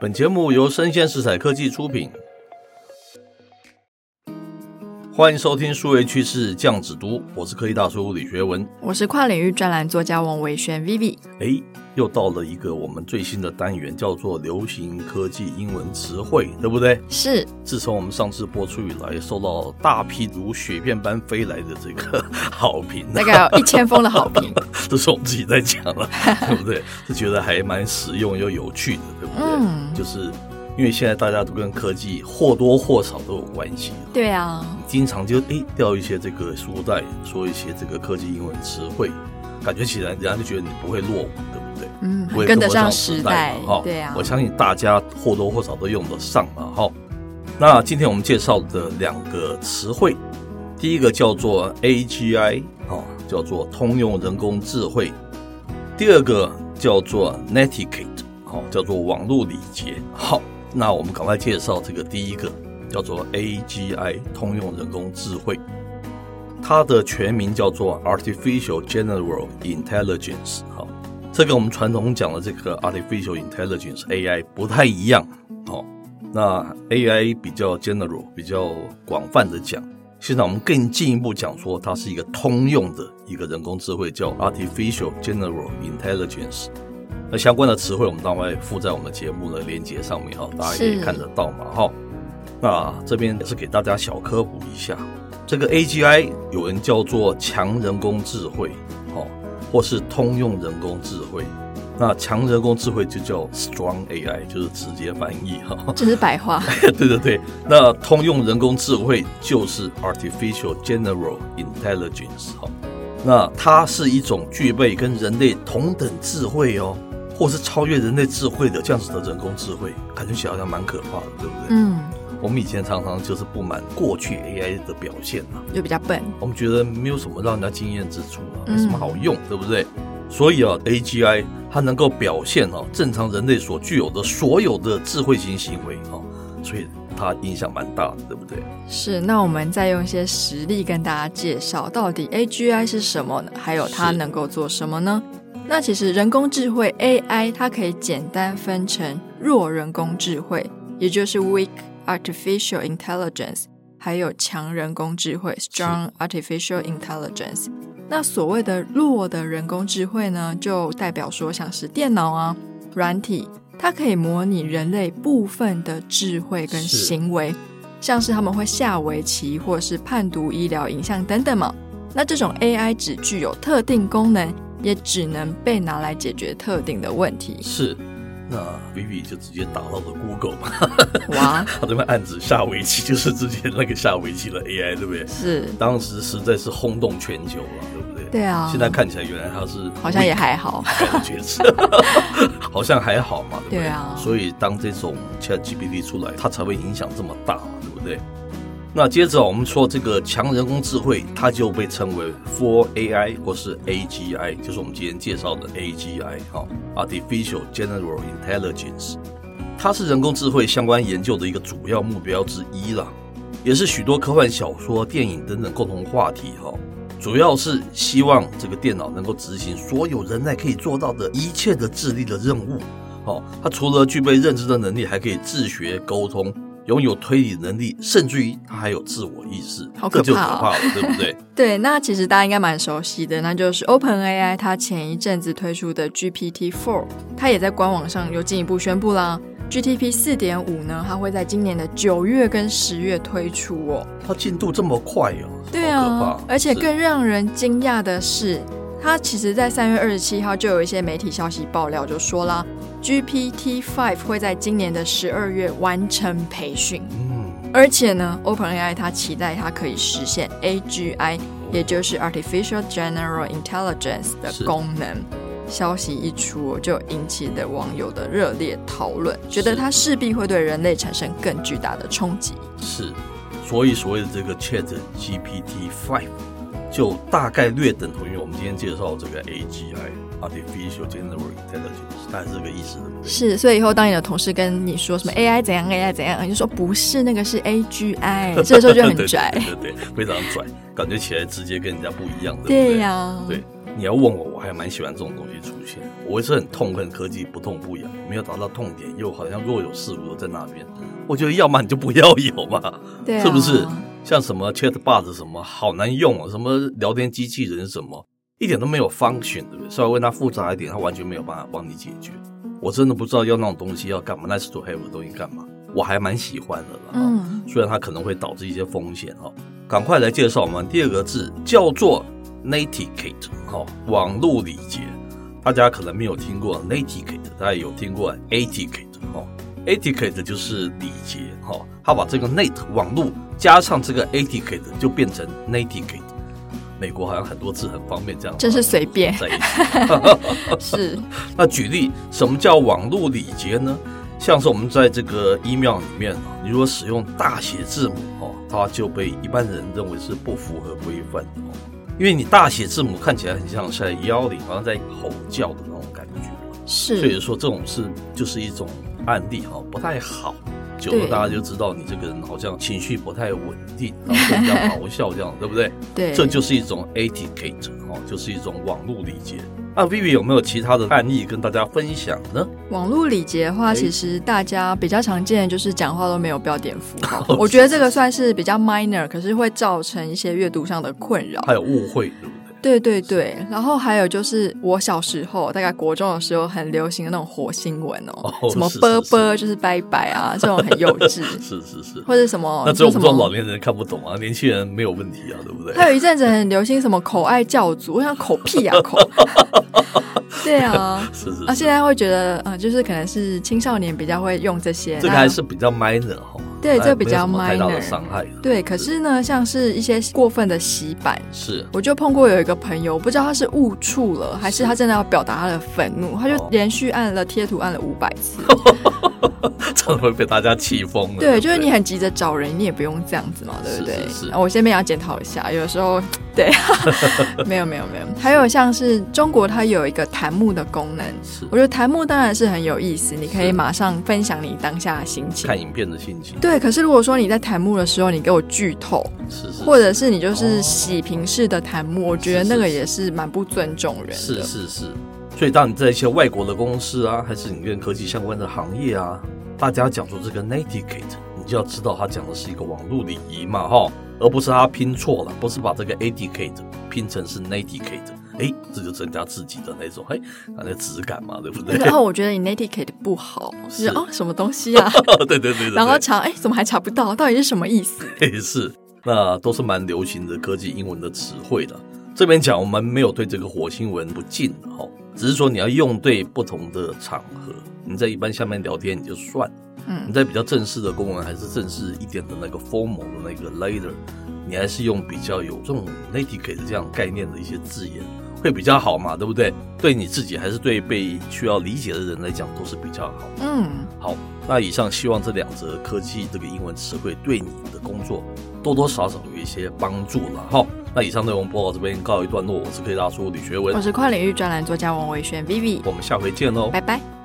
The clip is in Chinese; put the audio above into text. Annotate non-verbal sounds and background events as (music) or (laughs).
本节目由生鲜食材科技出品，欢迎收听数位趋势酱子读，我是科技大叔李学文，我是跨领域专栏作家王维轩 Vivi。哎，又到了一个我们最新的单元，叫做流行科技英文词汇，对不对？是。自从我们上次播出以来，受到大批如雪片般飞来的这个好评，大概有一千封的好评，(laughs) 这是我们自己在讲了，对不对？(laughs) 是觉得还蛮实用又有趣的，对不对？嗯，就是。因为现在大家都跟科技或多或少都有关系，对啊，经常就哎掉一些这个书袋，说一些这个科技英文词汇，感觉起来人家就觉得你不会落伍，对不对？嗯，会跟得上时代哈。对啊，我相信大家或多或少都用得上了哈。那今天我们介绍的两个词汇，第一个叫做 AGI 啊，叫做通用人工智慧；第二个叫做 Netiquette 好，叫做网络礼节。好。那我们赶快介绍这个第一个，叫做 AGI 通用人工智慧，它的全名叫做 Artificial General Intelligence。好，这跟我们传统讲的这个 Artificial Intelligence AI 不太一样。好，那 AI 比较 general，比较广泛的讲。现在我们更进一步讲说，它是一个通用的一个人工智慧，叫 Artificial General Intelligence。那相关的词汇，我们当然会附在我们节目的链接上面哈，大家可以看得到嘛哈。那这边也是给大家小科普一下，这个 AGI 有人叫做强人工智慧，哈，或是通用人工智慧。那强人工智慧就叫 Strong AI，就是直接翻译哈，这是白话。(laughs) 对对对，那通用人工智慧就是 Artificial General Intelligence 哈。那它是一种具备跟人类同等智慧哦。或是超越人类智慧的这样子的人工智慧，感觉起来好像蛮可怕的，对不对？嗯，我们以前常常就是不满过去 AI 的表现啊，就比较笨，我们觉得没有什么让人家惊艳之处啊，没什么好用，对不对？所以啊，AGI 它能够表现啊正常人类所具有的所有的智慧型行为啊，所以它影响蛮大的，对不对？是。那我们再用一些实例跟大家介绍，到底 AGI 是什么呢？还有它能够做什么呢？那其实人工智慧 AI 它可以简单分成弱人工智慧，也就是 weak artificial intelligence，还有强人工智慧 strong artificial intelligence。那所谓的弱的人工智慧呢，就代表说像是电脑啊、软体，它可以模拟人类部分的智慧跟行为，像是他们会下围棋或者是判读医疗影像等等嘛。那这种 AI 只具有特定功能。也只能被拿来解决特定的问题。是，那 Vivi 就直接打到了 Google 嘛？哇，(laughs) 他这边案子下围棋，就是之前那个下围棋的 AI，对不对？是，当时实在是轰动全球了，对不对？对啊。现在看起来，原来他是好像也还好，感觉是 (laughs) 好像还好嘛，对不对？对啊。所以当这种 ChatGPT 出来，它才会影响这么大，对不对？那接着我们说这个强人工智慧，它就被称为 Four AI 或是 AGI，就是我们今天介绍的 AGI 哈，Artificial General Intelligence，它是人工智慧相关研究的一个主要目标之一了，也是许多科幻小说、电影等等共同话题哈。主要是希望这个电脑能够执行所有人类可以做到的一切的智力的任务。好，它除了具备认知的能力，还可以自学沟通。拥有推理能力，甚至于他还有自我意识，好可怕，哦，这就可怕了，对不对？(laughs) 对，那其实大家应该蛮熟悉的，那就是 OpenAI 它前一阵子推出的 GPT Four，它也在官网上有进一步宣布啦。GPT 四点五呢，它会在今年的九月跟十月推出哦。它进度这么快哦？对啊，而且更让人惊讶的是，它其实在三月二十七号就有一些媒体消息爆料，就说啦。GPT Five 会在今年的十二月完成培训，嗯，而且呢，OpenAI 它期待它可以实现 AGI，也就是 Artificial General Intelligence 的功能。消息一出，就引起了网友的热烈讨论，觉得它势必会对人类产生更巨大的冲击。是，所以所谓的这个 Chat GPT Five 就大概略等同于我们今天介绍的这个 AGI。Artificial General Intelligence，大概是这个意思的。是，所以以后当你的同事跟你说什么 (laughs) AI 怎样 AI 怎样，你就说不是，那个是 AGI，(laughs) 这个时候就很拽。对对对，对，非常拽，感觉起来直接跟人家不一样的。对呀、啊，对。你要问我，我还蛮喜欢这种东西出现。我也是很痛恨科技不痛不痒，没有达到痛点，又好像若有似无的在那边。我觉得要么你就不要有嘛，对啊，是不是？像什么 Chatbot 什么好难用啊，什么聊天机器人什么，一点都没有 function，对不对？稍微问它复杂一点，它完全没有办法帮你解决。我真的不知道要那种东西要干嘛，nice to have 的东西干嘛？我还蛮喜欢的啦，嗯，虽然它可能会导致一些风险哈。赶快来介绍我们第二个字，叫做 Netiquette 哈，网络礼节。大家可能没有听过 Netiquette，大家有听过 Etiquette 哈，Etiquette 就是礼节哈。它把这个 Net 网络加上这个 Etiquette 就变成 Netiquette。美国好像很多字很方便这样，真是随便。(laughs) (laughs) 是。那举例，什么叫网络礼节呢？像是我们在这个 email 里面啊，你如果使用大写字母哦，它就被一般人认为是不符合规范哦，因为你大写字母看起来很像是在幺零，好像在吼叫的那种感觉，是，所以说这种是就是一种案例哈，不太好。久了大家就知道你这个人好像情绪不太稳定，(laughs) 然后比较咆哮这样，对不对？对，这就是一种 etiquette 哦，就是一种网络礼节。那 Vivi 有没有其他的案例跟大家分享呢？网络礼节的话，其实大家比较常见的就是讲话都没有标点符号，(laughs) 我觉得这个算是比较 minor，可是会造成一些阅读上的困扰，还有误会，对不对？对对对，然后还有就是我小时候大概国中的时候很流行的那种火星文哦，哦什么啵啵就是拜拜啊，这种很幼稚，(laughs) 是是是，或者什么那这种老年人看不懂啊，年轻人没有问题啊，对不对？还有一阵子很流行什么口爱教主，我想口 (laughs) 屁啊口，(laughs) 对啊，是是，啊现在会觉得呃就是可能是青少年比较会用这些，这个还是比较 minor 哈。对，这比较 minor 伤害。对，可是呢，像是一些过分的洗版，是，我就碰过有一个朋友，我不知道他是误触了，还是他真的要表达他的愤怒，他就连续按了贴图按了五百次，(laughs) 会被大家气疯了。对，就是你很急着找人，你也不用这样子嘛，对不对？是，是，是。我这边要检讨一下，有时候 (laughs) 对，(laughs) 没有没有没有。还有像是中国，它有一个弹幕的功能，是，我觉得弹幕当然是很有意思，你可以马上分享你当下的心情，看影片的心情。对，可是如果说你在弹幕的时候，你给我剧透，是是，或者是你就是洗屏式的弹幕，我觉得那个也是蛮不尊重人的。是是是，所以当你在一些外国的公司啊，还是你跟科技相关的行业啊，大家讲出这个 Netiquette，你就要知道他讲的是一个网络礼仪嘛，哈，而不是他拼错了，不是把这个 Etiquette 拼成是 Netiquette。哎，这就增加自己的那种哎，那个质感嘛，对不对？然后我觉得你 Netiquette 不好，是哦，什么东西啊？(laughs) 对对对。然后查，哎，怎么还查不到？到底是什么意思？也 (laughs) 是，那都是蛮流行的科技英文的词汇的。这边讲，我们没有对这个火星文不敬哈，只是说你要用对不同的场合。你在一般下面聊天你就算，嗯，你在比较正式的公文还是正式一点的那个 formal 的那个 letter，你还是用比较有这种 Netiquette 这样概念的一些字眼。会比较好嘛，对不对？对你自己还是对被需要理解的人来讲都是比较好。嗯，好，那以上希望这两则科技这个英文词汇对你的工作多多少少有一些帮助了哈。那以上内容播到这边告一段落，我是科技大叔李学文，我是跨领域专栏作家王维轩 Vivi，我们下回见喽，拜拜。